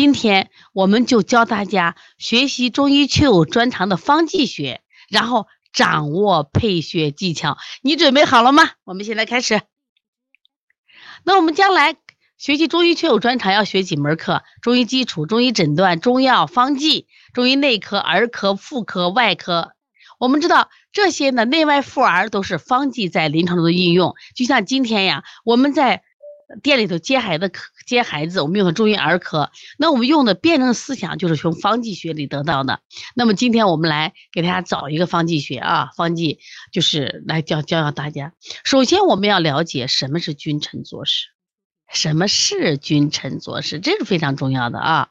今天我们就教大家学习中医确有专长的方剂学，然后掌握配穴技巧。你准备好了吗？我们现在开始。那我们将来学习中医确有专长要学几门课？中医基础、中医诊断、中药、方剂、中医内科、儿科、妇科、外科。我们知道这些呢，内外妇儿都是方剂在临床中的应用。就像今天呀，我们在。店里头接孩子，接孩子，我们用的中医儿科，那我们用的辩证思想就是从方剂学里得到的。那么今天我们来给大家找一个方剂学啊，方剂就是来教教教大家。首先我们要了解什么是君臣佐使，什么是君臣佐使，这是非常重要的啊。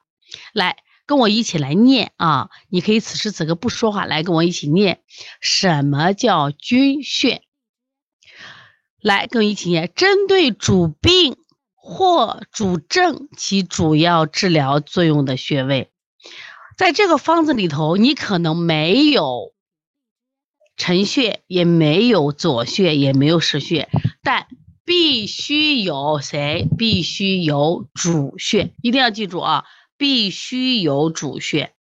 来跟我一起来念啊，你可以此时此刻不说话，来跟我一起念，什么叫君穴？来，跟我一起念：针对主病或主症起主要治疗作用的穴位，在这个方子里头，你可能没有辰穴，也没有左穴，也没有实穴，但必须有谁？必须有主穴，一定要记住啊！必须有主穴，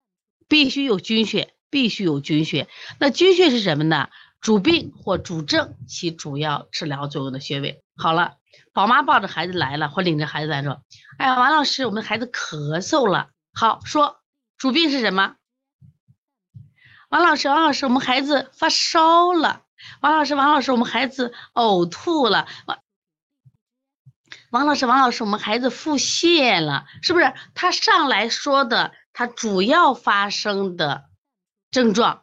必须有君穴，必须有君穴。那君穴是什么呢？主病或主症起主要治疗作用的穴位。好了，宝妈抱着孩子来了，或领着孩子来说：“哎呀，王老师，我们孩子咳嗽了。”好说，主病是什么？王老师，王老师，我们孩子发烧了。王老师，王老师，我们孩子呕吐了。王王老师，王老师，我们孩子腹泻了，是不是？他上来说的，他主要发生的症状。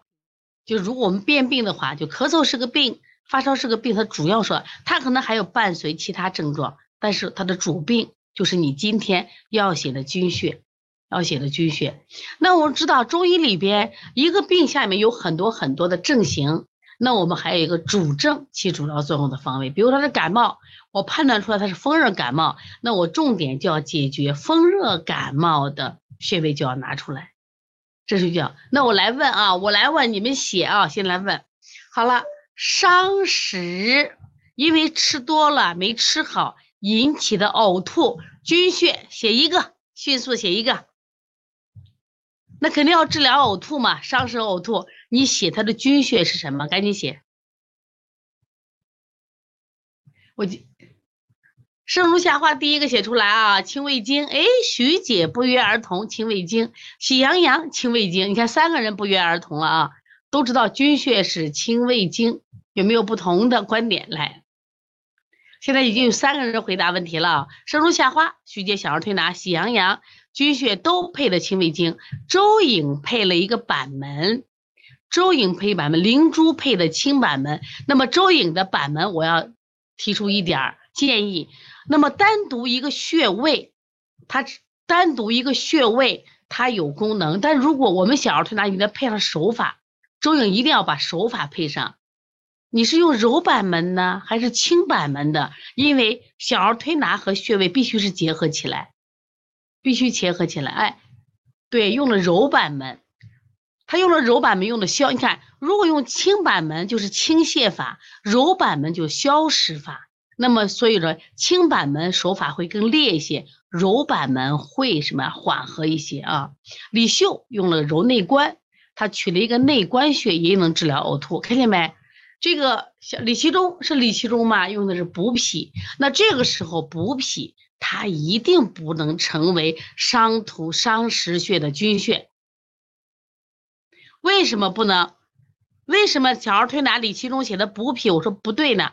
就如果我们辨病的话，就咳嗽是个病，发烧是个病，它主要说它可能还有伴随其他症状，但是它的主病就是你今天要写的君穴，要写的君穴。那我们知道中医里边一个病下面有很多很多的症型，那我们还有一个主症起主要作用的方位，比如说是感冒，我判断出来它是风热感冒，那我重点就要解决风热感冒的穴位就要拿出来。这是叫，那我来问啊，我来问你们写啊，先来问，好了，伤食，因为吃多了没吃好引起的呕吐，君穴写一个，迅速写一个，那肯定要治疗呕吐嘛，伤食呕吐，你写它的君穴是什么？赶紧写，我。生如夏花，第一个写出来啊，清胃经。哎，徐姐不约而同，清胃经。喜羊羊，清胃经。你看三个人不约而同了啊，都知道君穴是清胃经，有没有不同的观点？来，现在已经有三个人回答问题了。生如夏花，徐姐小儿推拿，喜羊羊，君穴都配的清胃经。周颖配了一个板门，周颖配板门，灵珠配的清板门。那么周颖的板门，我要提出一点建议。那么单独一个穴位，它单独一个穴位，它有功能。但如果我们小儿推拿，你得配上手法。周颖一定要把手法配上。你是用柔板门呢，还是轻板门的？因为小儿推拿和穴位必须是结合起来，必须结合起来。哎，对，用了柔板门，他用了柔板门，用的消。你看，如果用轻板门就是倾泻法，柔板门就消食法。那么，所以说轻板门手法会更烈一些，柔板门会什么缓和一些啊？李秀用了揉内关，他取了一个内关穴，也能治疗呕吐，看见没？这个小李其中是李其中吗，用的是补脾，那这个时候补脾，它一定不能成为伤土伤食穴的君穴。为什么不能？为什么小儿推拿李其中写的补脾，我说不对呢？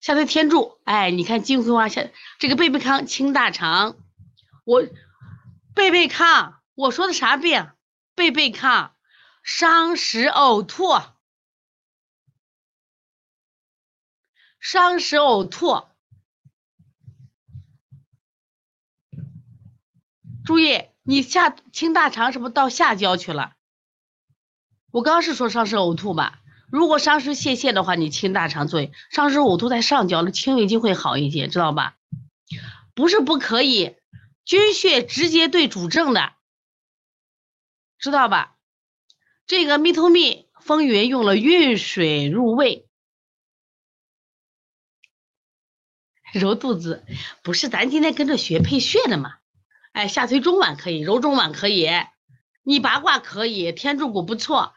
下推天柱，哎，你看金葵花下这个贝贝康清大肠，我贝贝康，我说的啥病？贝贝康伤食呕吐，伤食呕吐。注意，你下清大肠是不是到下焦去了？我刚刚是说伤食呕吐吧？如果伤食泄泻的话，你清大肠最伤食呕吐在上焦了，清胃经会好一些，知道吧？不是不可以，君穴直接对主症的，知道吧？这个蜜透蜜风云用了运水入胃，揉肚子，不是咱今天跟着学配穴的嘛？哎，下推中脘可以，揉中脘可以，你八卦可以，天柱骨不错。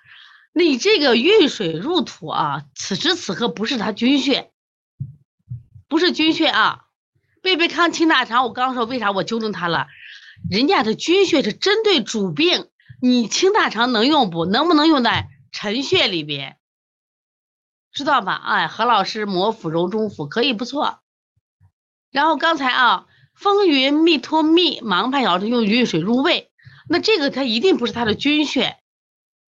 你这个运水入土啊，此时此刻不是他军穴，不是军穴啊。贝贝康清大肠，我刚说为啥我纠正他了？人家的军穴是针对主病，你清大肠能用不能不能用在辰穴里边？知道吧？哎，何老师摩腹揉中府可以不错。然后刚才啊，风云密托密盲派药是用运水入胃，那这个它一定不是它的军穴。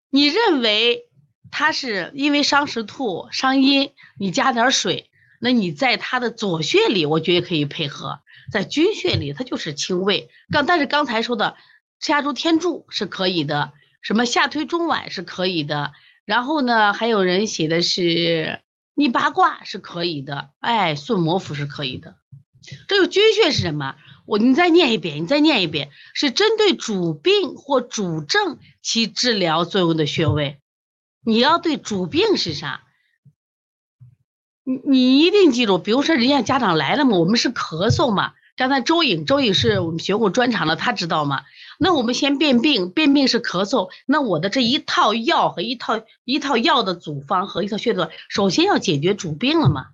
你认为它是因为伤食吐伤阴，你加点水，那你在它的左穴里，我觉得可以配合。在军穴里，它就是清胃。刚但是刚才说的下注天柱是可以的，什么下推中脘是可以的。然后呢，还有人写的是逆八卦是可以的，哎，顺摩腹是可以的。这个军穴是什么？我你再念一遍，你再念一遍，是针对主病或主症起治疗作用的穴位。你要对主病是啥？你你一定记住，比如说人家家长来了嘛，我们是咳嗽嘛。刚才周颖，周颖是我们学过专场的，他知道吗？那我们先辨病，辨病是咳嗽，那我的这一套药和一套一套药的组方和一套穴道，首先要解决主病了嘛？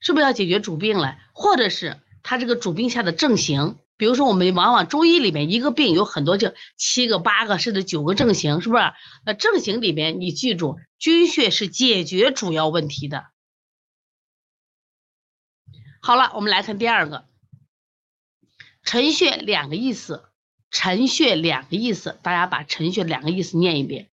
是不是要解决主病了？或者是他这个主病下的症型？比如说我们往往中医里面一个病有很多就七个八个甚至九个症型，是不是？那症型里面你记住，军穴是解决主要问题的。好了，我们来看第二个，辰穴两个意思，陈穴两个意思，大家把陈穴两个意思念一遍。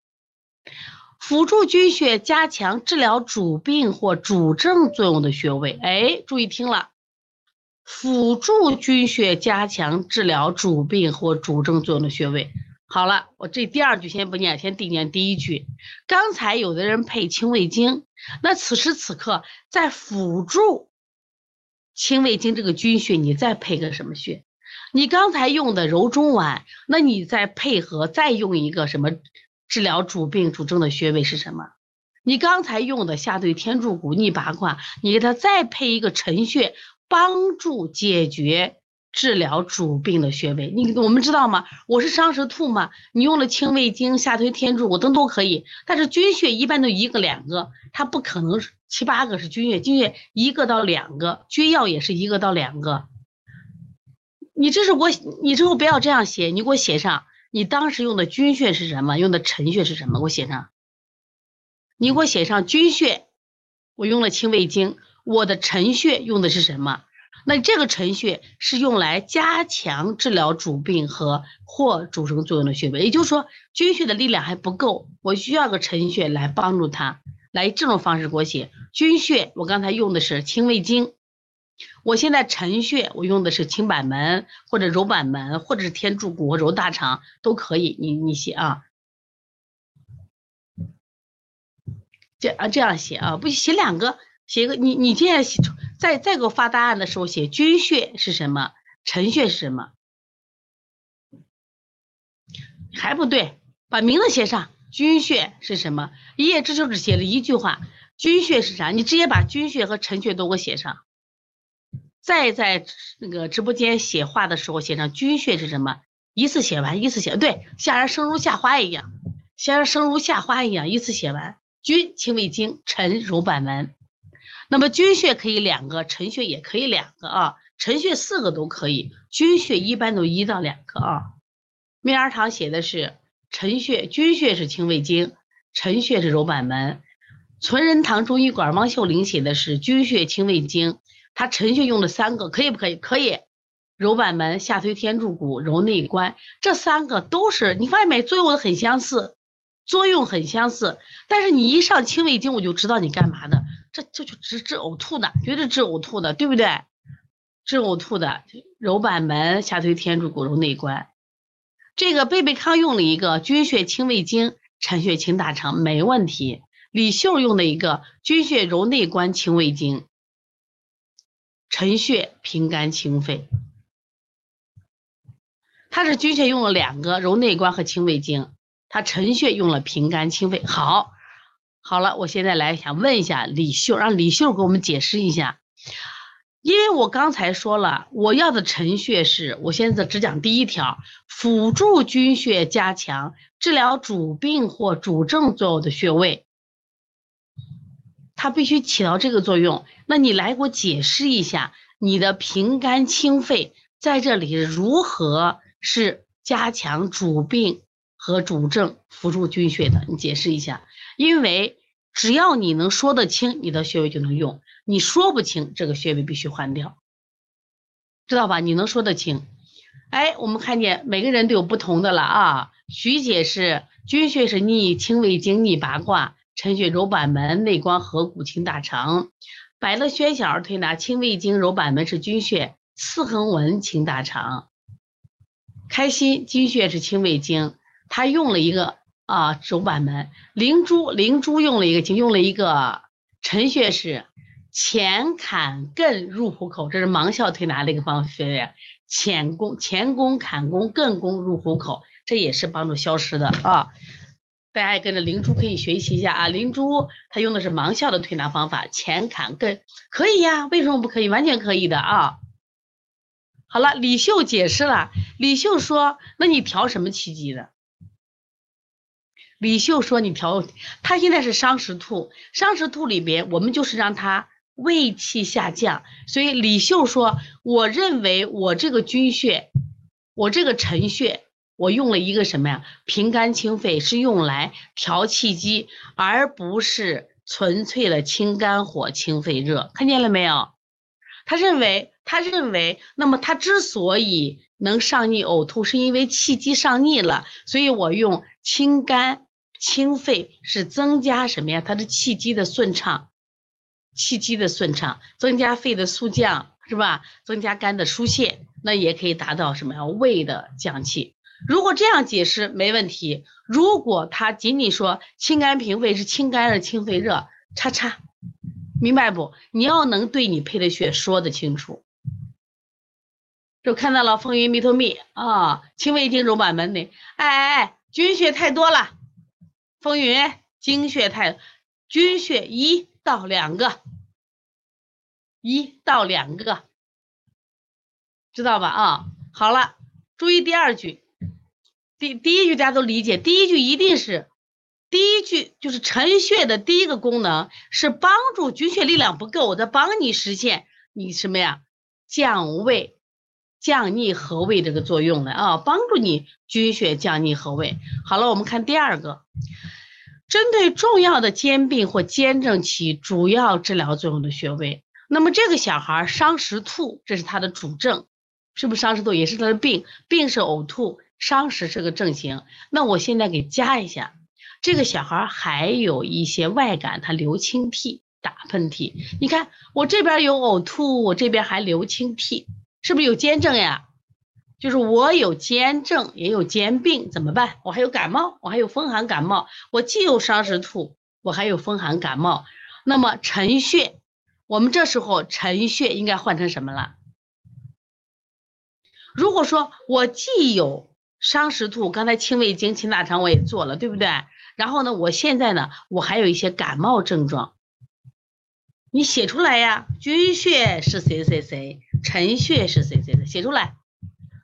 辅助军穴加强治疗主病或主症作用的穴位，哎，注意听了，辅助军穴加强治疗主病或主症作用的穴位。好了，我这第二句先不念，先第念第一句。刚才有的人配清胃经，那此时此刻在辅助。清胃经这个军穴，你再配个什么穴？你刚才用的揉中脘，那你再配合再用一个什么治疗主病主症的穴位是什么？你刚才用的下对天柱骨逆八卦，你给它再配一个陈穴，帮助解决。治疗主病的穴位，你我们知道吗？我是伤食吐嘛，你用了清胃经、下推天柱，我都都可以。但是军穴一般都一个两个，它不可能七八个是军穴，军穴一个到两个，军药也是一个到两个。你这是我，你之后不要这样写，你给我写上，你当时用的军穴是什么？用的陈穴是什么？给我写上。你给我写上军穴，我用了清胃经，我的陈穴用的是什么？那这个陈穴是用来加强治疗主病和或主症作用的穴位，也就是说，军穴的力量还不够，我需要个陈穴来帮助他。来这种方式给我写军穴，我刚才用的是清胃经，我现在辰穴我用的是清板门或者揉板门或者是天柱骨揉大肠都可以，你你写啊，这啊这样写啊，不写两个。写一个你你现在写再再给我发答案的时候写军穴是什么，辰穴是什么？还不对，把名字写上。军穴是什么？一页这就只写了一句话，军穴是啥？你直接把军穴和辰穴都给我写上。再在那个直播间写话的时候写上军穴是什么？一次写完，一次写对，像人生如夏花一样，像人生如夏花一样，一次写完。君清胃经，臣揉板门。那么军穴可以两个，臣穴也可以两个啊，臣穴四个都可以，军穴一般都一到两个啊。面儿堂写的是辰穴，军穴是清胃经，辰穴是揉板门。存仁堂中医馆汪秀玲写的是军穴清胃经，他辰穴用了三个，可以不可以？可以，揉板门、下推天柱骨、揉内关，这三个都是你发现没？作用很相似，作用很相似，但是你一上清胃经，我就知道你干嘛的。这这就治治呕吐的，绝对治呕吐的，对不对？治呕吐的，揉板门、下推天柱骨、揉内关。这个贝贝康用了一个军穴清胃经，辰穴清大肠，没问题。李秀用的一个军穴揉内关清胃经，辰穴平肝清肺。他是军穴用了两个揉内关和清胃经，他辰穴用了平肝清肺。好。好了，我现在来想问一下李秀，让李秀给我们解释一下，因为我刚才说了，我要的陈穴是，我现在只讲第一条，辅助军穴加强治疗主病或主症作用的穴位，它必须起到这个作用。那你来给我解释一下，你的平肝清肺在这里如何是加强主病和主症辅助军穴的？你解释一下，因为只要你能说得清，你的穴位就能用。你说不清这个穴位必须换掉，知道吧？你能说得清？哎，我们看见每个人都有不同的了啊。徐姐是君穴是逆清胃经逆八卦，陈穴揉板门内关合谷清大肠。百乐轩小儿推拿清胃经揉板门是君穴，四横纹清大肠。开心君穴是清胃经，他用了一个啊揉板门。灵珠灵珠用了一个经用了一个陈穴是。前坎艮入虎口，这是盲校推拿的一个方法。前弓前弓坎弓艮弓入虎口，这也是帮助消失的啊！大家也跟着灵珠可以学习一下啊！灵珠他用的是盲校的推拿方法，前坎艮可以呀，为什么不可以？完全可以的啊！好了，李秀解释了，李秀说：“那你调什么气机的？”李秀说：“你调，他现在是伤食吐，伤食吐里边我们就是让他。”胃气下降，所以李秀说：“我认为我这个君穴，我这个陈穴，我用了一个什么呀？平肝清肺是用来调气机，而不是纯粹的清肝火、清肺热。看见了没有？他认为，他认为，那么他之所以能上逆呕吐，是因为气机上逆了。所以我用清肝清肺是增加什么呀？他的气机的顺畅。”气机的顺畅，增加肺的速降，是吧？增加肝的疏泄，那也可以达到什么呀？胃的降气。如果这样解释没问题。如果他仅仅说清肝平肺是清肝热、清肺热，叉叉，明白不？你要能对你配的穴说得清楚。就看到了风云弥陀密啊，清胃经揉板门的，哎哎哎，君穴太多了，风云经穴太，君穴一。到两个，一到两个，知道吧？啊，好了，注意第二句，第第一句大家都理解，第一句一定是第一句就是陈穴的第一个功能是帮助军血力量不够，我在帮你实现你什么呀？降胃、降逆和胃这个作用的啊，帮助你军血降逆和胃。好了，我们看第二个。针对重要的兼病或兼症起主要治疗作用的穴位，那么这个小孩伤食吐，这是他的主症，是不是伤食吐也是他的病？病是呕吐，伤食是个症型。那我现在给加一下，这个小孩还有一些外感，他流清涕、打喷嚏。你看我这边有呕吐，我这边还流清涕，是不是有兼症呀？就是我有兼症，也有兼病，怎么办？我还有感冒，我还有风寒感冒，我既有伤食吐，我还有风寒感冒。那么陈穴，我们这时候陈穴应该换成什么了？如果说我既有伤食吐，刚才清胃经、清大肠我也做了，对不对？然后呢，我现在呢，我还有一些感冒症状，你写出来呀。君穴是谁谁谁，陈穴是谁谁谁，写出来。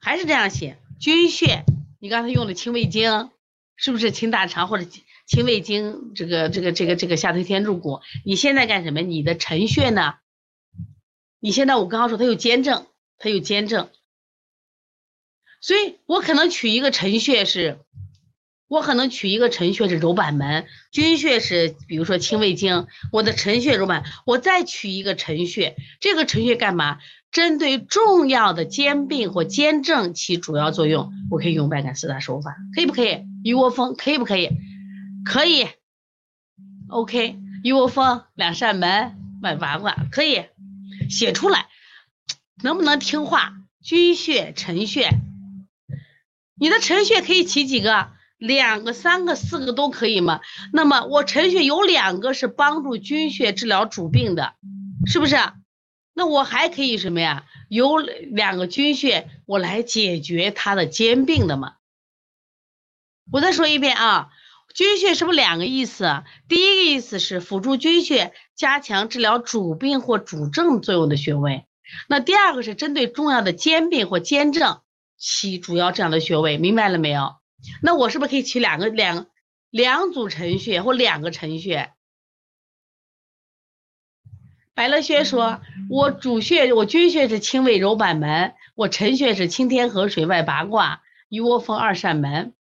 还是这样写，君穴，你刚才用的清胃经，是不是清大肠或者清胃经？这个这个这个这个下推天柱骨，你现在干什么？你的陈穴呢？你现在我刚刚说它有兼症，它有兼症，所以我可能取一个陈穴是，我可能取一个陈穴是揉板门，君穴是比如说清胃经，我的陈穴揉板，我再取一个陈穴，这个陈穴干嘛？针对重要的兼病或兼症起主要作用，我可以用外感四大手法，可以不可以？一窝蜂，可以不可以？可以。OK，一窝蜂，两扇门，买娃娃，可以写出来。能不能听话？君穴、陈穴，你的辰穴可以起几个？两个、三个、四个都可以吗？那么我辰穴有两个是帮助君穴治疗主病的，是不是？那我还可以什么呀？有两个军穴，我来解决他的兼病的嘛。我再说一遍啊，军穴是不是两个意思？第一个意思是辅助军穴，加强治疗主病或主症作用的穴位。那第二个是针对重要的兼病或兼症起主要这样的穴位，明白了没有？那我是不是可以取两个两两组陈穴或两个陈穴？白乐轩说，我主穴我君穴是清胃揉板门，我陈穴是清天河水外八卦鱼窝峰二扇门。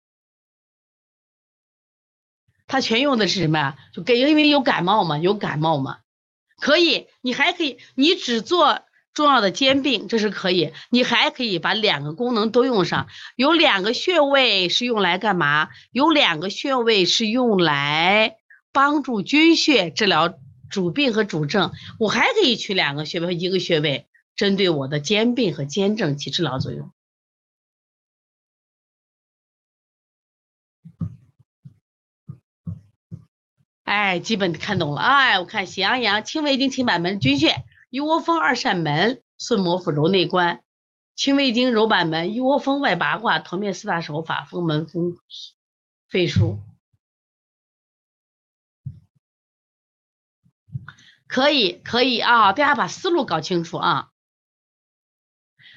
他全用的是什么呀？就给因为有感冒嘛，有感冒嘛，可以，你还可以，你只做重要的肩病，这是可以，你还可以把两个功能都用上。有两个穴位是用来干嘛？有两个穴位是用来帮助君穴治疗。主病和主症，我还可以取两个穴位和一个穴位，针对我的肩病和肩症起治疗作用。哎，基本看懂了。哎，我看喜羊羊青梅经清板门君穴，一窝蜂二扇门，顺摩腹揉内关，清胃经揉板门，一窝蜂外八卦，头面四大手法，风门风肺腧。可以，可以啊！大家把思路搞清楚啊。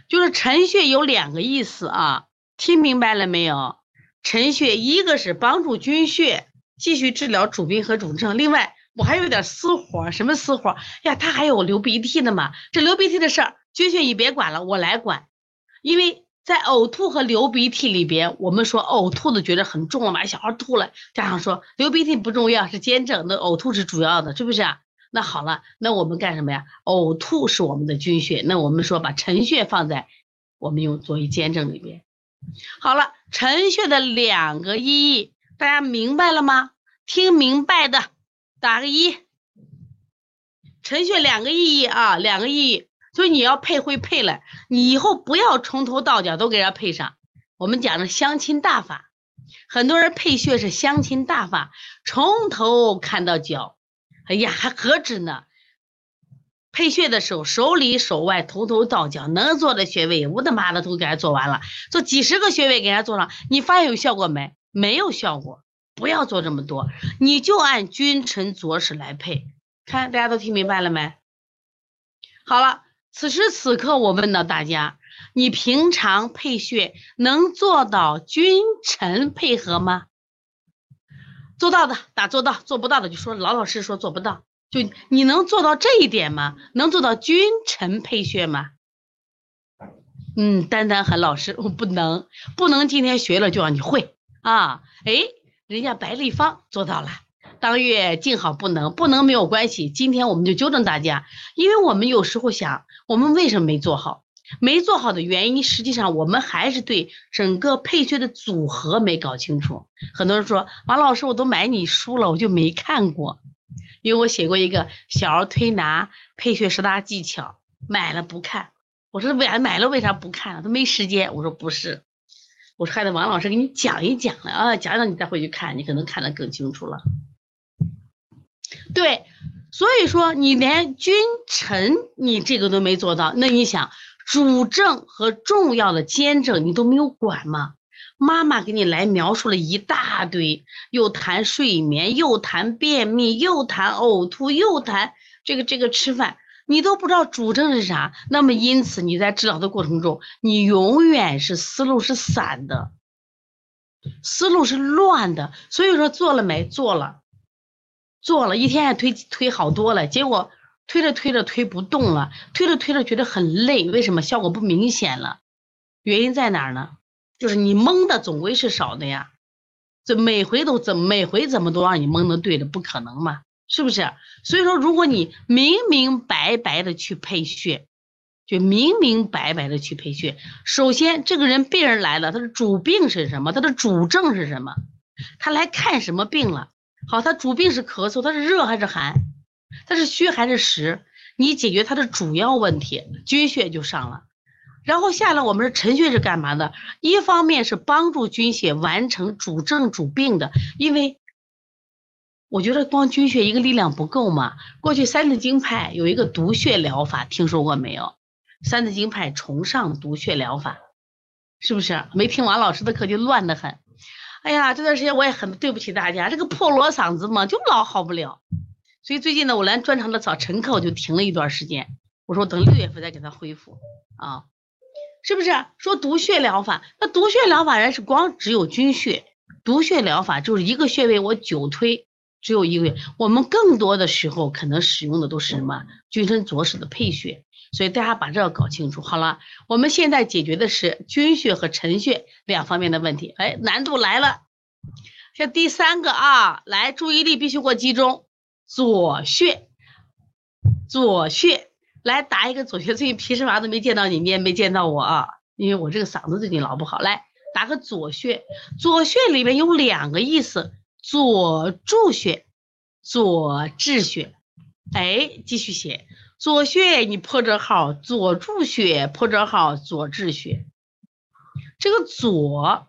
就是陈穴有两个意思啊，听明白了没有？陈穴一个是帮助君穴继续治疗主病和主症，另外我还有点私活，什么私活呀？他还有流鼻涕的嘛？这流鼻涕的事儿，军训你别管了，我来管。因为在呕吐和流鼻涕里边，我们说呕吐的觉得很重了嘛，小孩吐了，家长说流鼻涕不重要，是肩症，那呕吐是主要的，是不是啊？那好了，那我们干什么呀？呕吐是我们的军训，那我们说把陈穴放在我们用作为肩症里边。好了，陈穴的两个意义，大家明白了吗？听明白的打个一。陈穴两个意义啊，两个意义，所以你要配会配了，你以后不要从头到脚都给人家配上。我们讲的相亲大法，很多人配穴是相亲大法，从头看到脚。哎呀，还何止呢？配穴的时候，手里手外，头头到脚，能做的穴位，我的妈的都给他做完了，做几十个穴位给人家做上，你发现有效果没？没有效果，不要做这么多，你就按君臣佐使来配。看，大家都听明白了没？好了，此时此刻我问到大家，你平常配穴能做到君臣配合吗？做到的打做到，做不到的就说老老实实说做不到。就你能做到这一点吗？能做到君臣配穴吗？嗯，丹丹很老实，我不能，不能今天学了就让你会啊。哎，人家白立方做到了，当月静好不能，不能没有关系。今天我们就纠正大家，因为我们有时候想，我们为什么没做好？没做好的原因，实际上我们还是对整个配穴的组合没搞清楚。很多人说王老师，我都买你书了，我就没看过，因为我写过一个小儿推拿配穴十大技巧，买了不看。我说为啥买了为啥不看？都没时间。我说不是，我说还得王老师给你讲一讲了啊，讲讲你再回去看，你可能看得更清楚了。对，所以说你连君臣你这个都没做到，那你想？主政和重要的监政你都没有管吗？妈妈给你来描述了一大堆，又谈睡眠，又谈便秘，又谈呕吐，又谈这个这个吃饭，你都不知道主症是啥。那么因此你在治疗的过程中，你永远是思路是散的，思路是乱的。所以说做了没？做了，做了一天还推推好多了，结果。推着推着推不动了，推着推着觉得很累，为什么效果不明显了？原因在哪儿呢？就是你蒙的总归是少的呀，这每回都怎每回怎么都让你蒙的对的，不可能嘛，是不是？所以说，如果你明明白白的去配穴，就明明白白的去配穴，首先这个人病人来了，他的主病是什么？他的主症是什么？他来看什么病了？好，他主病是咳嗽，他是热还是寒？他是虚还是实？你解决他的主要问题，君穴就上了。然后下来，我们是陈穴是干嘛的？一方面是帮助君穴完成主症主病的，因为我觉得光军穴一个力量不够嘛。过去三字经派有一个毒穴疗法，听说过没有？三字经派崇尚毒穴疗法，是不是？没听王老师的课就乱得很。哎呀，这段时间我也很对不起大家，这个破锣嗓子嘛，就老好不了。所以最近呢，我连专场的早晨课我就停了一段时间，我说等六月份再给他恢复啊，是不是？说毒血疗法，那毒血疗法人是光只有军血，毒血疗法就是一个穴位我久推，只有一个月。我们更多的时候可能使用的都是什么？君臣佐使的配穴，所以大家把这个搞清楚。好了，我们现在解决的是君穴和臣穴两方面的问题。哎，难度来了，像第三个啊，来，注意力必须给我集中，左穴，左穴。来打一个左穴，最近皮什么都没见到你，你也没见到我啊，因为我这个嗓子最近老不好。来打个左穴，左穴里面有两个意思，左助血，左治穴。哎，继续写，左穴你破折号，左助穴破折号，左治穴。这个左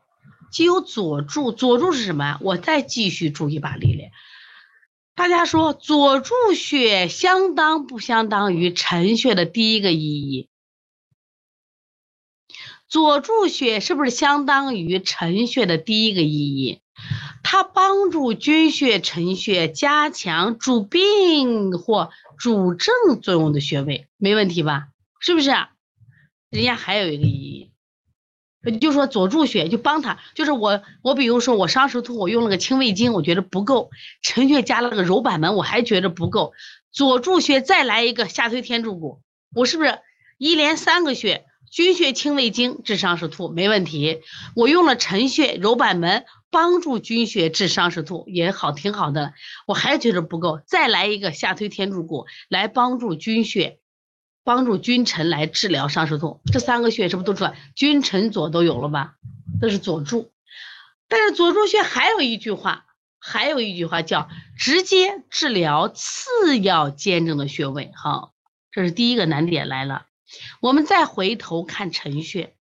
既有左助，左助是什么？我再继续注一把力量。大家说左助穴相当不相当于陈穴的第一个意义？左助穴是不是相当于陈穴的第一个意义？它帮助君血、陈穴加强主病或主症作用的穴位，没问题吧？是不是？人家还有一个意义。就说左助穴就帮他，就是我我比如说我伤食吐，我用了个清胃经，我觉得不够，陈穴加了个揉板门，我还觉得不够，左助穴再来一个下推天柱骨，我是不是一连三个穴，君血清胃经治伤食吐没问题，我用了陈穴揉板门帮助君血治伤食痛也好挺好的，我还觉得不够，再来一个下推天柱骨来帮助君血。帮助君臣来治疗伤食痛，这三个穴是不是都出来？君臣佐都有了吧？这是佐助，但是佐助穴还有一句话，还有一句话叫直接治疗次要兼症的穴位。好，这是第一个难点来了。我们再回头看陈穴，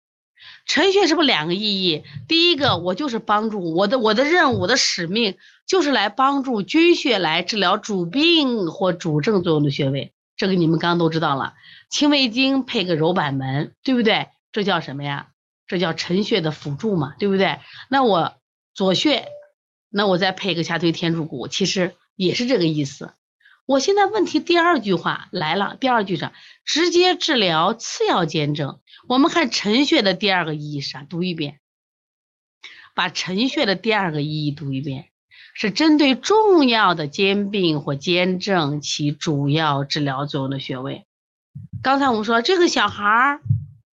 陈穴是不是两个意义？第一个，我就是帮助我的我的任务，我的使命就是来帮助君穴来治疗主病或主症作用的穴位。这个你们刚刚都知道了，清胃经配个揉板门，对不对？这叫什么呀？这叫陈穴的辅助嘛，对不对？那我左穴，那我再配个下推天柱骨，其实也是这个意思。我现在问题第二句话来了，第二句上直接治疗次要兼症。我们看陈穴的第二个意义是啥？读一遍，把陈穴的第二个意义读一遍。是针对重要的兼病或兼症起主要治疗作用的穴位。刚才我们说这个小孩儿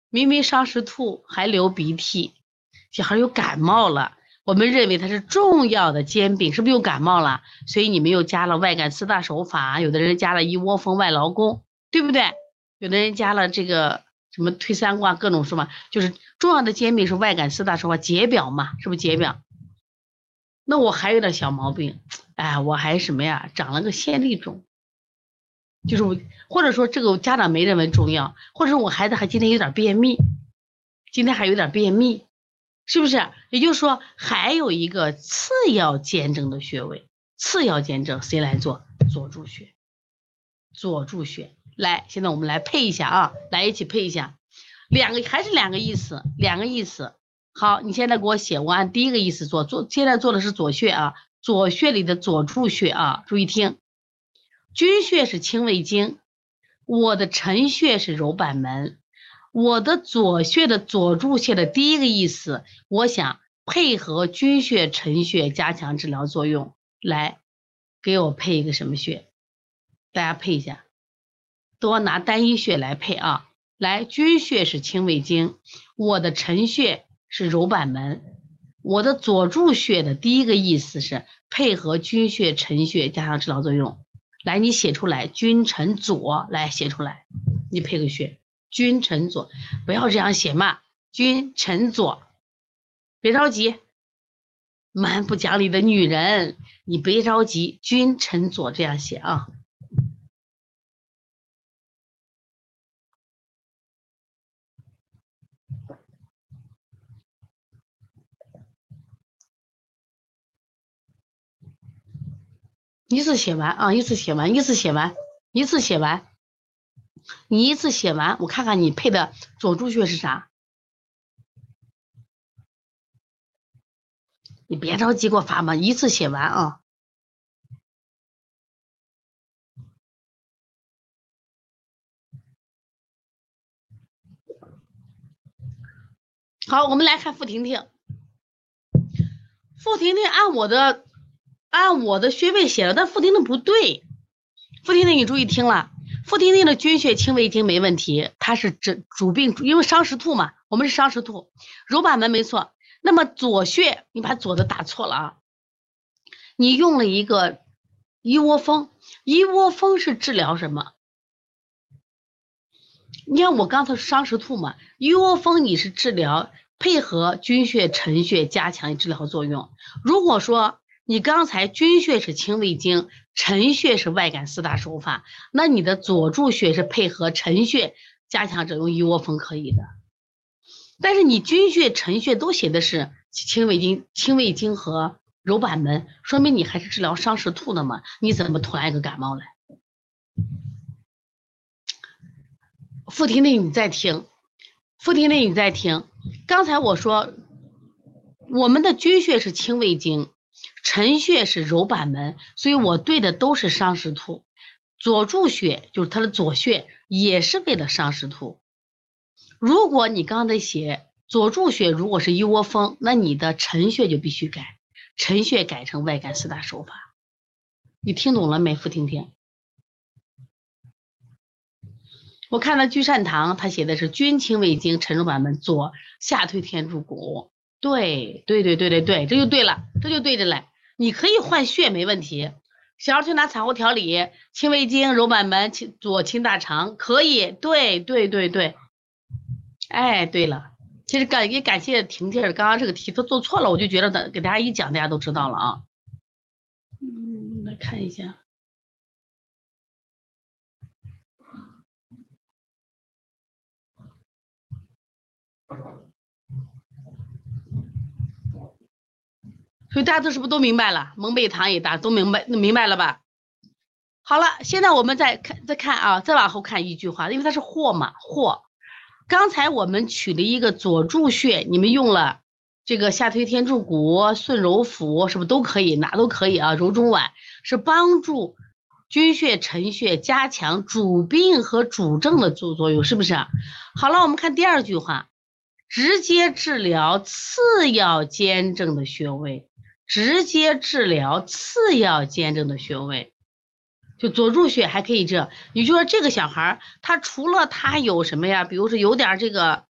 明明伤食吐还流鼻涕，小孩有感冒了，我们认为它是重要的煎饼，是不是又感冒了？所以你们又加了外感四大手法，有的人加了一窝蜂外劳宫，对不对？有的人加了这个什么推三卦，各种什么，就是重要的煎饼是外感四大手法解表嘛，是不是解表？那我还有点小毛病，哎，我还什么呀？长了个线粒肿，就是我，或者说这个家长没认为重要，或者说我孩子还今天有点便秘，今天还有点便秘，是不是？也就是说还有一个次要兼证的穴位，次要兼证谁来做？左助穴，左助穴。来，现在我们来配一下啊，来一起配一下，两个还是两个意思，两个意思。好，你现在给我写，我按第一个意思做，做现在做的是左穴啊，左穴里的左助穴啊，注意听，君穴是清胃经，我的臣穴是揉板门，我的左穴的左柱穴的第一个意思，我想配合君穴、臣穴加强治疗作用，来给我配一个什么穴？大家配一下，多拿单一穴来配啊，来，君穴是清胃经，我的臣穴。是揉板门，我的左柱穴的第一个意思是配合君穴、臣穴加强治疗作用。来，你写出来，君臣佐，来写出来，你配个穴，君臣佐，不要这样写嘛，君臣佐，别着急，蛮不讲理的女人，你别着急，君臣佐这样写啊。一次写完啊，一次写完，一次写完，一次写完，你一次写完我看看你配的左助穴是啥。你别着急给我发嘛一次写完啊。好我们来看付婷婷。付婷婷按我的按我的穴位写的但付婷婷不对。付婷婷你注意听了。付婷婷的军血清胃经没问题，它是治主病，因为伤食吐嘛，我们是伤食吐，揉板门没错。那么左穴，你把左的打错了啊，你用了一个一窝蜂，一窝蜂是治疗什么？你看我刚才伤食吐嘛，一窝蜂你是治疗配合军血沉血加强治疗作用。如果说你刚才军穴是清胃经，陈穴是外感四大手法，那你的左柱穴是配合陈穴加强者用一窝蜂可以的。但是你军穴、陈穴都写的是清胃经、清胃经和揉板门，说明你还是治疗伤食吐的嘛？你怎么突然一个感冒来？付婷婷，你在听？付婷婷，你在听？刚才我说，我们的军穴是清胃经，陈穴是揉板门，所以我对的都是伤食吐。左柱穴就是它的左穴，也是为了伤食吐。如果你刚才写左柱穴如果是一窝蜂，那你的陈穴就必须改，陈穴改成外感四大手法。你听懂了没，付婷婷？我看到聚善堂，他写的是君清胃经，沉入板门，左下推天柱骨。对对对对对对，这就对了，这就对着嘞。你可以换穴没问题。小儿推拿产后调理，清胃经，揉板门，清左清大肠，可以。对对对对。哎，对了，其实感也感谢婷婷，刚刚这个题他做错了，我就觉得给大家一讲，大家都知道了啊。嗯，来看一下。所以大家都是不是都明白了？蒙背堂也大都明白，明白了吧？好了，现在我们再看，再看啊，再往后看一句话，因为它是或嘛或。刚才我们取了一个左柱穴，你们用了这个下推天柱骨、顺揉腹，是不是都可以？哪都可以啊？揉中脘是帮助君血陈血，加强主病和主症的作作用，是不是？好了，我们看第二句话，直接治疗次要兼症的穴位。直接治疗次要兼症的穴位，就左柱穴还可以这。你就说这个小孩，他除了他有什么呀？比如说有点这个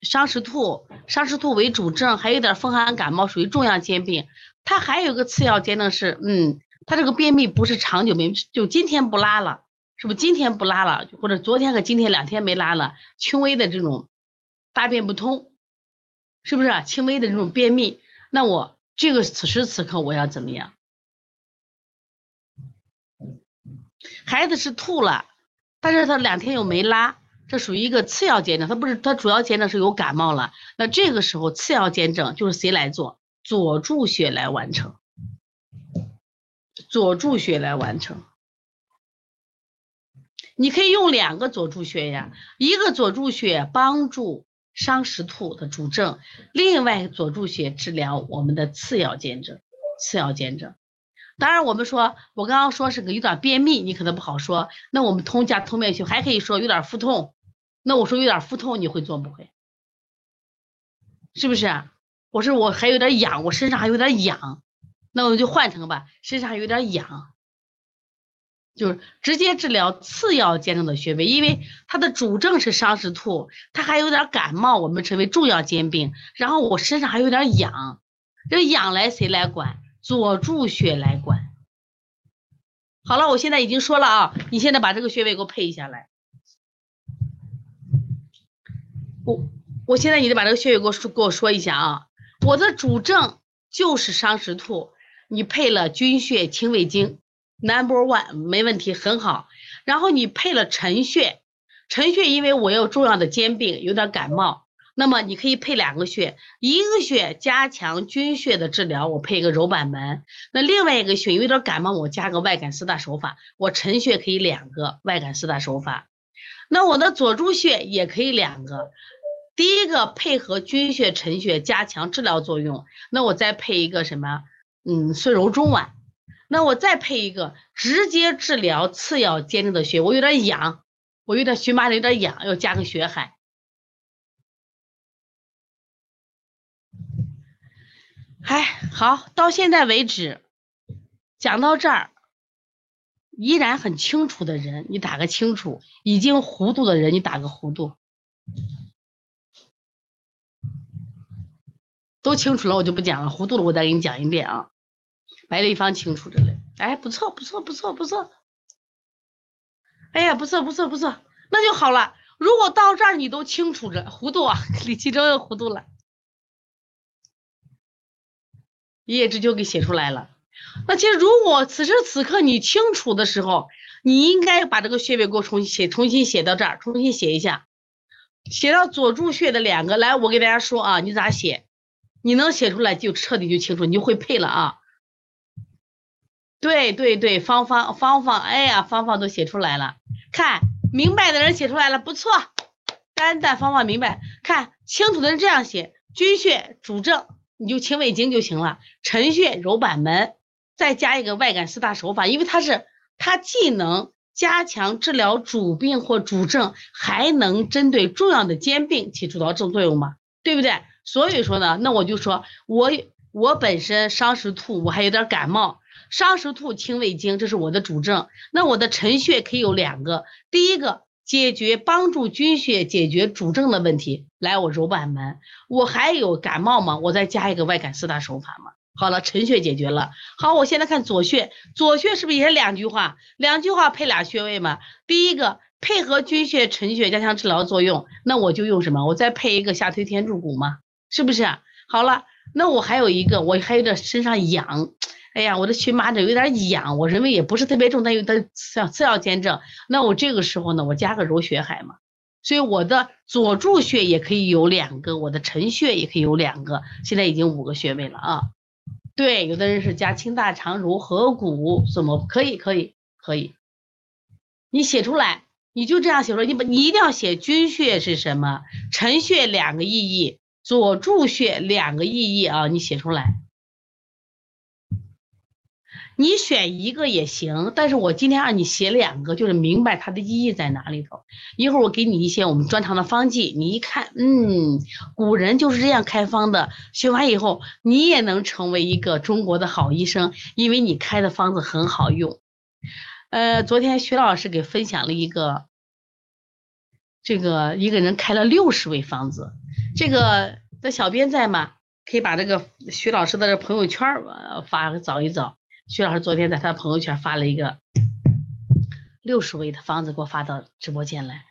伤食吐，伤食吐为主症，还有点风寒感冒，属于重要兼病。他还有个次要兼症是，嗯，他这个便秘不是长久没，就今天不拉了，是不是今天不拉了，或者昨天和今天两天没拉了，轻微的这种大便不通，是不是轻微的这种便秘？那我。这个此时此刻我要怎么样？孩子是吐了，但是他两天又没拉，这属于一个次要兼症。他不是，他主要兼症是有感冒了。那这个时候次要兼症就是谁来做？左柱穴来完成，左柱穴来完成。你可以用两个左柱穴呀，一个左柱穴帮助。伤食吐的主症，另外左柱穴治疗我们的次要兼症，次要兼症。当然，我们说，我刚刚说是个有点便秘，你可能不好说。那我们通加通便穴，还可以说有点腹痛。那我说有点腹痛，你会做不会？是不是？我说我还有点痒，我身上还有点痒，那我就换成吧，身上还有点痒。就是直接治疗次要兼症的穴位，因为它的主症是伤食吐，它还有点感冒，我们称为重要兼病。然后我身上还有点痒，这痒来谁来管？左柱穴来管。好了，我现在已经说了啊，你现在把这个穴位给我配一下来。我我现在你得把这个穴位给我说给我说一下啊。我的主症就是伤食吐，你配了君穴清胃经。Number one 没问题，很好。然后你配了陈穴，陈穴因为我有重要的兼病，有点感冒，那么你可以配两个穴，一个穴加强君穴的治疗，我配一个揉板门。那另外一个穴有点感冒，我加个外感四大手法，我陈穴可以两个外感四大手法。那我的左柱穴也可以两个，第一个配合君穴、陈穴加强治疗作用，那我再配一个什么？嗯，顺揉中脘。那我再配一个直接治疗次要兼症的穴，我有点痒，我有点荨麻疹，有点痒，要加个血海。哎，好，到现在为止，讲到这儿，依然很清楚的人，你打个清楚；已经糊涂的人，你打个糊涂。都清楚了，我就不讲了。糊涂了，我再给你讲一遍啊。白立方清楚着嘞，哎，不错，不错，不错，不错。哎呀，不错，不错，不错，那就好了。如果到这儿你都清楚着，糊涂啊，李其中又糊涂了。一叶知秋给写出来了。那其实如果此时此刻你清楚的时候，你应该把这个穴位给我重新写，重新写到这儿，重新写一下，写到左柱穴的两个。来，我给大家说啊，你咋写？你能写出来就彻底就清楚，你就会配了啊。对对对，方方方方，哎呀，方方都写出来了。看明白的人写出来了，不错。丹丹方方明白，看清楚的人这样写：君穴主症，你就清胃经就行了。陈穴揉板门，再加一个外感四大手法，因为它是它既能加强治疗主病或主症，还能针对重要的兼病起主导正作用嘛，对不对？所以说呢，那我就说我我本身伤食吐，我还有点感冒。伤食吐清胃经，这是我的主症。那我的辰穴可以有两个，第一个解决帮助君穴解决主症的问题，来我揉板门。我还有感冒吗，我再加一个外感四大手法嘛。好了，辰穴解决了。好，我现在看左穴，左穴是不是也两句话？两句话配俩穴位嘛？第一个配合君穴辰穴加强治疗作用，那我就用什么？我再配一个下推天柱骨嘛？是不是？好了，那我还有一个，我还有点身上痒。哎呀，我的荨麻疹有点痒，我认为也不是特别重，但有点次次要兼症。那我这个时候呢，我加个揉血海嘛，所以我的左柱穴也可以有两个，我的辰穴也可以有两个，现在已经五个穴位了啊。对，有的人是加清大肠揉合谷，怎么可以？可以，可以。你写出来，你就这样写出来，你不，你一定要写君穴是什么，辰穴两个意义，左柱穴两个意义啊，你写出来。你选一个也行，但是我今天让你写两个，就是明白它的意义在哪里头。一会儿我给你一些我们专长的方剂，你一看，嗯，古人就是这样开方的。学完以后，你也能成为一个中国的好医生，因为你开的方子很好用。呃，昨天徐老师给分享了一个，这个一个人开了六十味方子，这个的小编在吗？可以把这个徐老师的这朋友圈发找一找。徐老师昨天在他朋友圈发了一个六十味的方子，给我发到直播间来。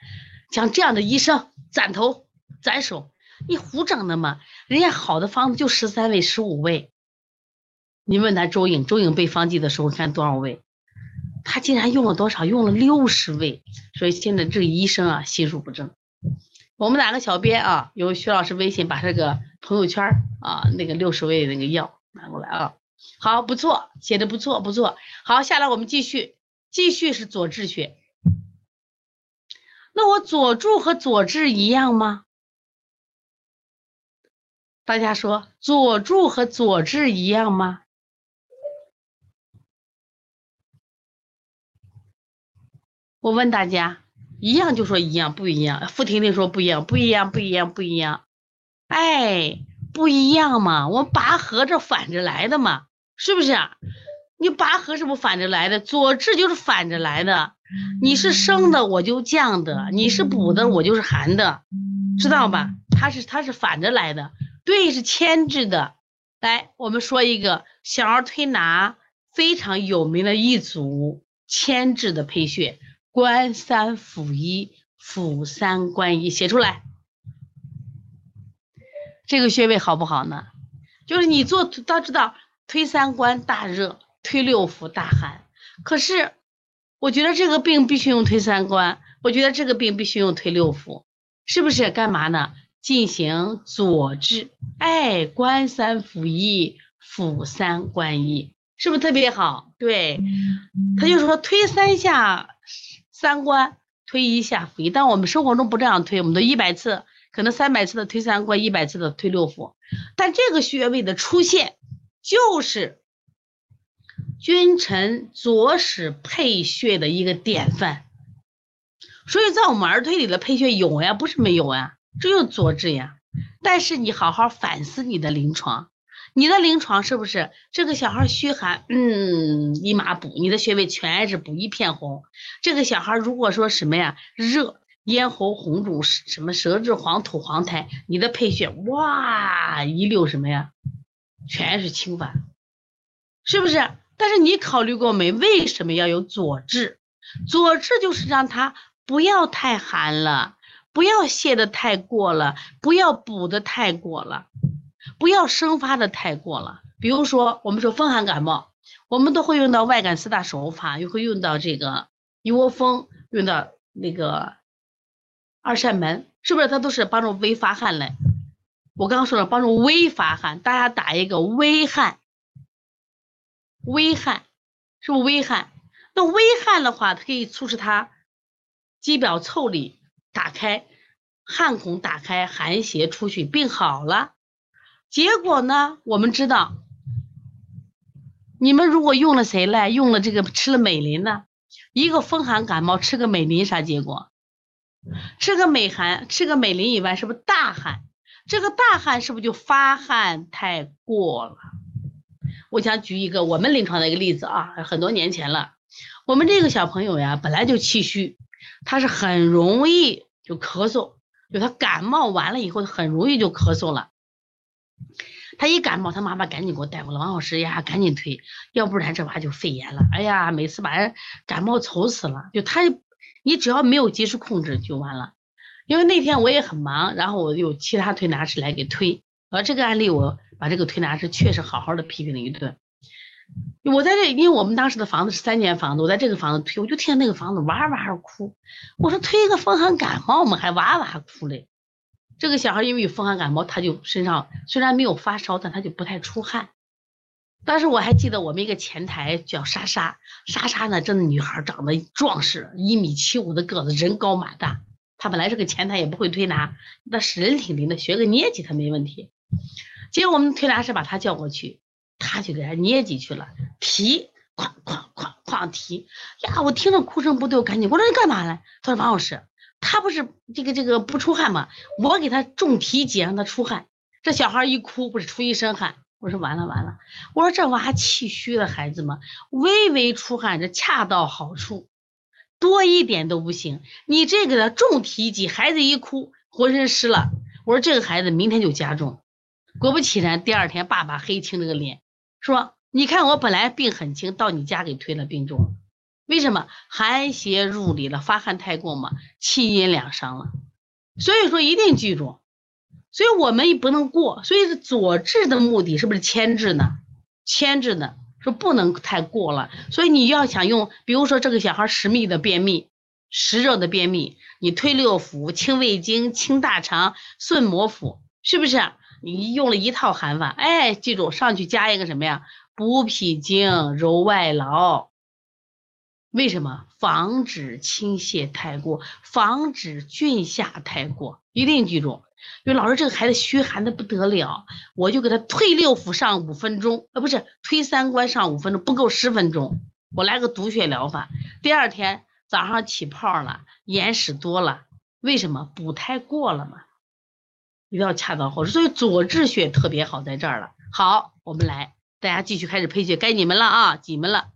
像这样的医生，攒头攒手，你胡整的吗？人家好的方子就十三味、十五味。你问他周颖，周颖背方剂的时候看多少味？他竟然用了多少？用了六十味。所以现在这个医生啊，心术不正。我们哪个小编啊？有徐老师微信，把这个朋友圈啊，那个六十味那个药拿过来啊。好，不错，写的不错，不错。好，下来我们继续，继续是左治穴。那我左柱和左治一样吗？大家说，左柱和左治一样吗？我问大家，一样就说一样，不一样。付婷婷说不一样，不一样，不一样，不一样。哎，不一样嘛，我拔河这反着来的嘛。是不是？你拔河是不反着来的，左治就是反着来的。你是升的，我就降的；你是补的，我就是寒的，知道吧？它是它是反着来的，对，是牵制的。来，我们说一个小儿推拿非常有名的一组牵制的配穴：关三腑一，腑三关一，写出来。这个穴位好不好呢？就是你做，大家知道。推三关大热，推六腑大寒。可是，我觉得这个病必须用推三关，我觉得这个病必须用推六腑，是不是？干嘛呢？进行佐治，哎，关三腑一，腑三关一，是不是特别好？对，他就说推三下三关，推一下腑一。但我们生活中不这样推，我们都一百次，可能三百次的推三关，一百次的推六腑。但这个穴位的出现。就是君臣佐使配穴的一个典范，所以在我们儿推里的配穴有呀，不是没有呀，只有佐治呀。但是你好好反思你的临床，你的临床是不是这个小孩虚寒？嗯，一麻补，你的穴位全是补，一片红。这个小孩如果说什么呀，热，咽喉红肿，什么舌质黄、吐黄苔，你的配穴哇，一溜什么呀，全是清烦，是不是？但是你考虑过没？为什么要有佐治？佐治就是让他不要太寒了，不要泻的太过了，不要补的太过了。不要生发的太过了，比如说我们说风寒感冒，我们都会用到外感四大手法，又会用到这个一窝蜂，用到那个二扇门，是不是？它都是帮助微发汗嘞。我刚刚说了，帮助微发汗，大家打一个微汗，微汗是不是微汗？那微汗的话，它可以促使它肌表腠理打开，汗孔打开，寒邪出去，病好了。结果呢？我们知道，你们如果用了谁嘞？用了这个吃了美林呢？一个风寒感冒吃个美林啥结果？吃个美寒，吃个美林以外，是不是大汗？这个大汗是不是就发汗太过了？我想举一个我们临床的一个例子啊，很多年前了，我们这个小朋友呀，本来就气虚，他是很容易就咳嗽，就他感冒完了以后，很容易就咳嗽了。他一感冒，他妈妈赶紧给我带过来，王老师呀，赶紧推，要不然这娃就肺炎了。哎呀，每次把人感冒愁死了。就他，你只要没有及时控制就完了。因为那天我也很忙，然后我有其他推拿师来给推，而这个案例我把这个推拿师确实好好的批评了一顿。我在这，因为我们当时的房子是三间房子，我在这个房子推，我就听见那个房子哇哇哭。我说推一个风寒感冒嘛，还哇哇哭嘞。这个小孩因为有风寒感冒，他就身上虽然没有发烧，但他就不太出汗。当时我还记得我们一个前台叫莎莎，莎莎呢，这女孩长得壮实，一米七五的个子，人高马大。他本来是个前台，也不会推拿，那是人挺灵的，学个捏脊他没问题。结果我们推拿师把他叫过去，他就给他捏脊去了，提，哐哐哐哐提。呀，我听着哭声不对，我赶紧我说你干嘛呢？他说王老师。他不是这个这个不出汗吗？我给他重提脊让他出汗。这小孩一哭不是出一身汗。我说完了完了。我说这娃气虚的孩子嘛，微微出汗这恰到好处，多一点都不行。你这个重提脊，孩子一哭浑身湿了。我说这个孩子明天就加重。果不其然，第二天爸爸黑青这个脸，说你看我本来病很轻，到你家给推了病重。为什么寒邪入里了？发汗太过嘛，气阴两伤了。所以说一定记住，所以我们也不能过。所以是佐治的目的是不是牵制呢？牵制呢，说不能太过了。所以你要想用，比如说这个小孩实密的便秘、实热的便秘，你推六腑、清胃经、清大肠、顺摩腹，是不是？你用了一套汗法，哎，记住上去加一个什么呀？补脾经、揉外劳。为什么防止倾泻太过，防止菌下太过？一定记住，因为老师这个孩子虚寒的不得了，我就给他推六腑上五分钟，呃，不是推三关上五分钟，不够十分钟，我来个督血疗法。第二天早上起泡了，眼屎多了，为什么补太过了嘛？一定要恰到好处，所以左治穴特别好在这儿了。好，我们来，大家继续开始配穴，该你们了啊，你们了。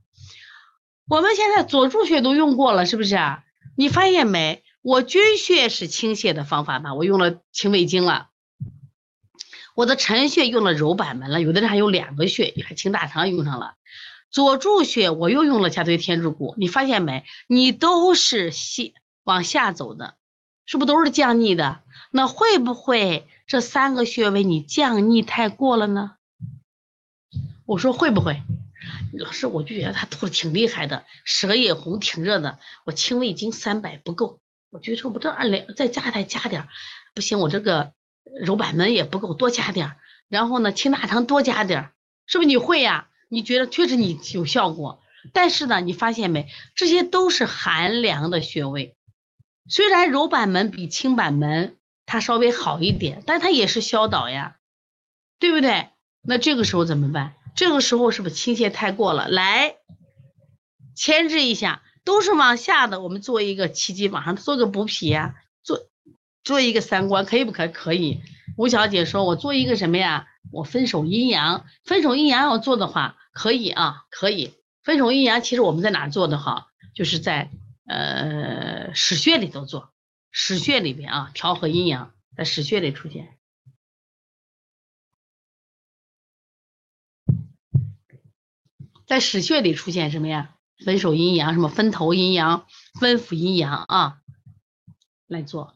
我们现在佐助穴都用过了，是不是？你发现没？我军穴是清泻的方法嘛？我用了清胃经了，我的陈穴用了揉板门了，有的人还有两个穴，还清大肠用上了。左柱穴我又用了下推天柱骨，你发现没？你都是下往下走的，是不是都是降逆的？那会不会这三个穴位你降逆太过了呢？我说会不会？老师，我就觉得他吐的挺厉害的，舌也红，挺热的。我清胃经三百不够，我觉得我这二两再加再加点，不行，我这个揉板门也不够，多加点。然后呢，清大肠多加点，是不是你会呀？你觉得确实你有效果，但是呢，你发现没？这些都是寒凉的穴位，虽然揉板门比清板门它稍微好一点，但它也是消导呀，对不对？那这个时候怎么办？这个时候是不是倾泻太过了？来牵制一下，都是往下的。我们做一个气机，往上做个补脾呀，做做一个三关，可以不可？可以。吴小姐说：“我做一个什么呀？我分手阴阳，分手阴阳要做的话，可以啊，可以。分手阴阳其实我们在哪做的好？就是在呃史穴里头做，史穴里边啊，调和阴阳，在史穴里出现，在史穴里出现什么呀？分手阴阳，什么分头阴阳、分府阴阳啊，来做。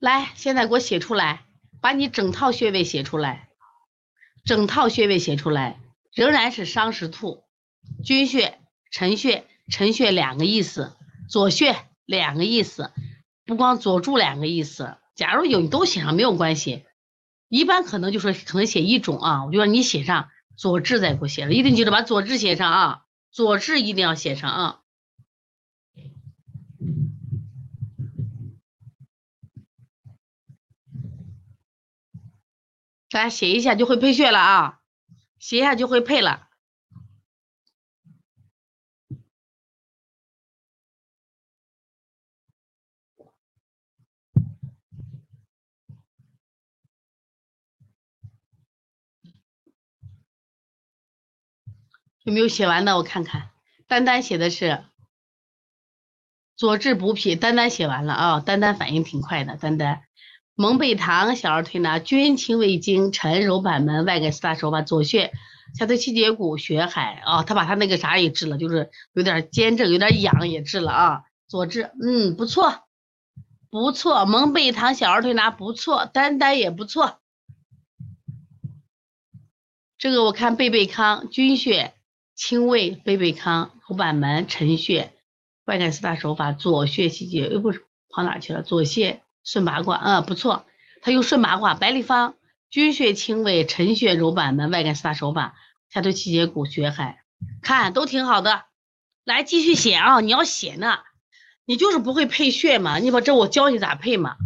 来，现在给我写出来，把你整套穴位写出来，整套穴位写出来，仍然是伤食兔，君穴、辰穴，辰穴两个意思，左穴两个意思，不光左柱两个意思。假如有你都写上没有关系，一般可能就说可能写一种啊，我就让你写上左志再给我写了，一定记得把左志写上啊，左志一定要写上啊。大家写一下就会配穴了啊，写一下就会配了。有没有写完的？我看看，丹丹写的是左治补脾，丹丹写完了啊，丹丹反应挺快的，丹丹。蒙贝堂，小儿推拿，君清胃经，沉揉板门，外感四大手法，左穴。下推七节骨，血海。啊，他把他那个啥也治了，就是有点肩症，有点痒也治了啊，左治，嗯，不错，不错，蒙贝堂小儿推拿不错，丹丹也不错，这个我看贝贝康，君穴清胃，贝贝康揉板门，陈穴外感四大手法，左穴七节，又不是跑哪去了，左穴。顺八卦，嗯，不错。他用顺八卦，百里方，君穴清胃，陈穴揉板门，外感四大手法，下推七节骨，血海，看都挺好的。来继续写啊，你要写呢，你就是不会配穴嘛，你把这我教你咋配嘛。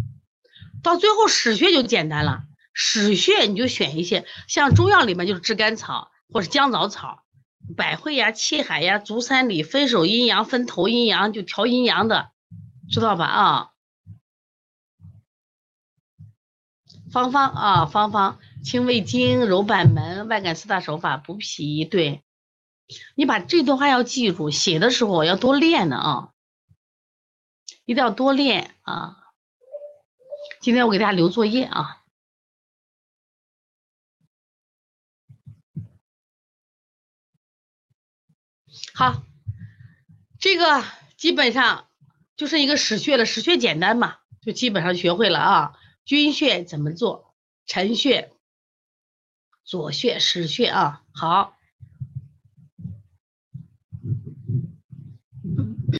到最后史穴就简单了，史穴你就选一些像中药里面就是炙甘草或者姜枣草，百会呀、气海呀、足三里，分手阴阳，分头阴阳，就调阴阳的，知道吧？啊。芳芳啊，芳芳清胃经、揉板门、外感四大手法补脾。对，你把这段话要记住，写的时候要多练呢啊，一定要多练啊。今天我给大家留作业啊。好，这个基本上就是一个实穴了，实穴简单嘛，就基本上学会了啊。君穴怎么做？陈穴、左穴、史穴啊，好。